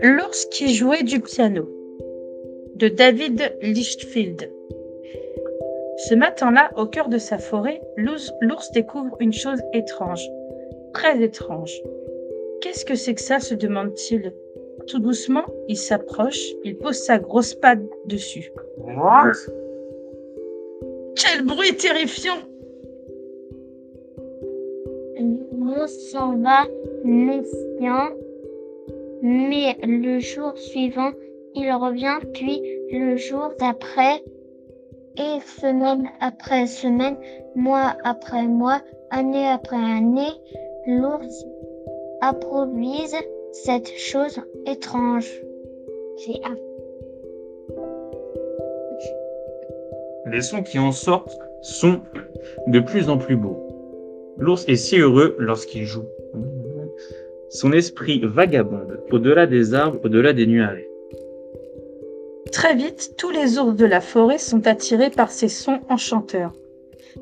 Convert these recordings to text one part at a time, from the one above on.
L'ours qui jouait du piano de David Lichtfield. Ce matin-là, au cœur de sa forêt, l'ours découvre une chose étrange, très étrange. Qu'est-ce que c'est que ça se demande-t-il. Tout doucement, il s'approche, il pose sa grosse patte dessus. Quel bruit terrifiant S'en va mais le jour suivant, il revient, puis le jour d'après, et semaine après semaine, mois après mois, année après année, l'ours improvise cette chose étrange. Les sons qui en sortent sont de plus en plus beaux. L'ours est si heureux lorsqu'il joue. Son esprit vagabonde au-delà des arbres, au-delà des nuages. Très vite, tous les ours de la forêt sont attirés par ces sons enchanteurs.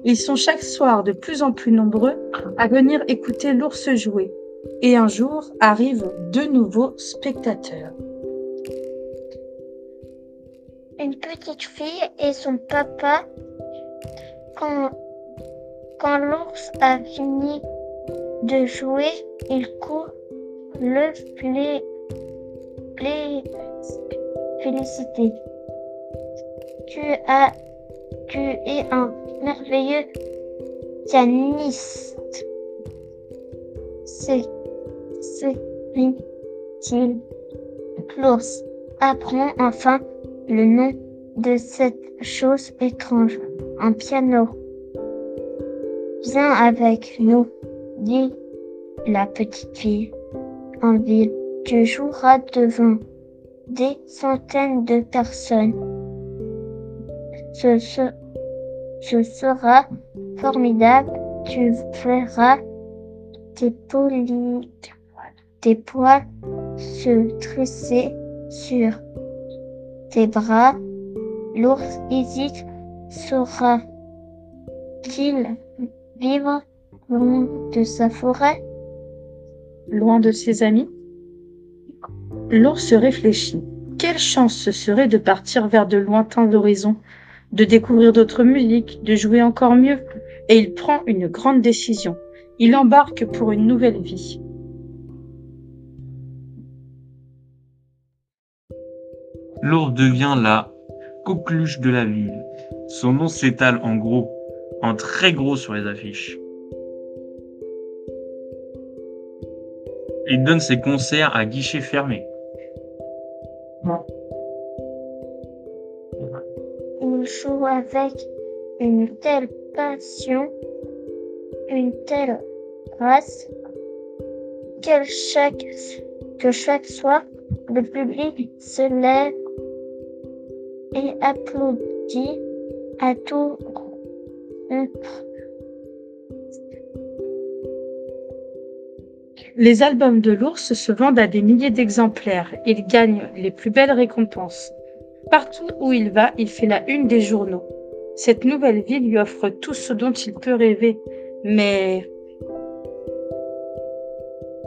Ils sont chaque soir de plus en plus nombreux à venir écouter l'ours jouer. Et un jour arrivent de nouveaux spectateurs. Une petite fille et son papa, quand, quand l'ours a fini de jouer, il court le plé, félicité. Tu es un merveilleux pianiste. C'est, c'est, il L'ours apprend enfin le nom de cette chose étrange, un piano. Viens avec nous, dit la petite fille. En ville, tu joueras devant des centaines de personnes. Ce, ce, sera formidable. Tu verras tes, tes poils se tresser sur tes bras. L'ours hésite. Saura-t-il vivre loin de sa forêt Loin de ses amis L'ours réfléchit. Quelle chance ce serait de partir vers de lointains horizons, de découvrir d'autres musiques, de jouer encore mieux. Et il prend une grande décision. Il embarque pour une nouvelle vie. L'ours devient la coqueluche de la ville. Son nom s'étale en gros, très gros sur les affiches. Il donne ses concerts à guichet fermé. Il joue avec une telle passion, une telle grâce, que chaque, que chaque soir, le public se lève et applaudit à tout Les albums de l'ours se vendent à des milliers d'exemplaires. Il gagne les plus belles récompenses. Partout où il va, il fait la une des journaux. Cette nouvelle vie lui offre tout ce dont il peut rêver. Mais...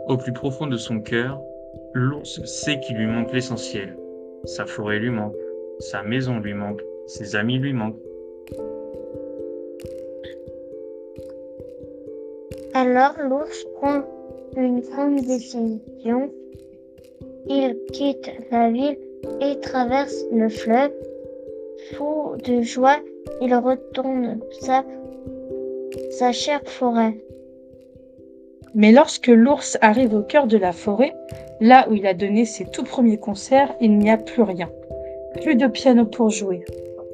Au plus profond de son cœur, l'ours sait qu'il lui manque l'essentiel. Sa forêt lui manque, sa maison lui manque, ses amis lui manquent. Alors l'ours prend une grande décision. Il quitte la ville et traverse le fleuve. Fou de joie, il retourne sa, sa chère forêt. Mais lorsque l'ours arrive au cœur de la forêt, là où il a donné ses tout premiers concerts, il n'y a plus rien. Plus de piano pour jouer,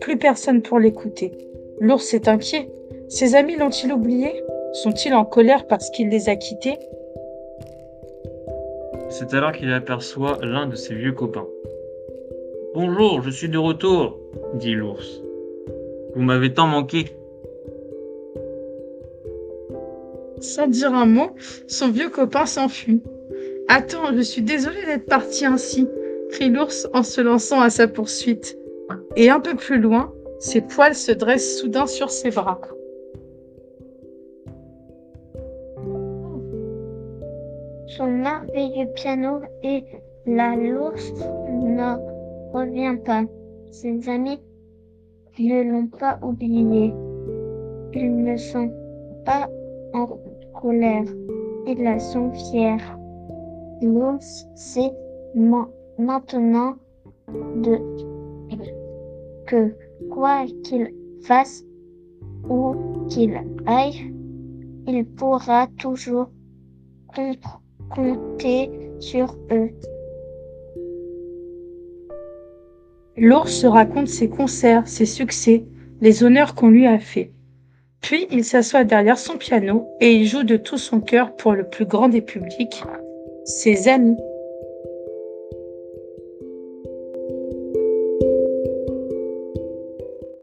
plus personne pour l'écouter. L'ours est inquiet. Ses amis l'ont-ils oublié? Sont-ils en colère parce qu'il les a quittés? C'est alors qu'il aperçoit l'un de ses vieux copains. Bonjour, je suis de retour, dit l'ours. Vous m'avez tant manqué. Sans dire un mot, son vieux copain s'enfuit. Attends, je suis désolé d'être parti ainsi, crie l'ours en se lançant à sa poursuite. Et un peu plus loin, ses poils se dressent soudain sur ses bras. Son merveilleux piano et la l'ours ne revient pas. Ses amis ne l'ont pas oublié. Ils ne sont pas en colère. Ils la sont fiers. L'ours sait maintenant que quoi qu'il fasse, où qu'il aille, il pourra toujours compter sur eux. L'ours raconte ses concerts, ses succès, les honneurs qu'on lui a faits. Puis il s'assoit derrière son piano et il joue de tout son cœur pour le plus grand des publics, ses amis.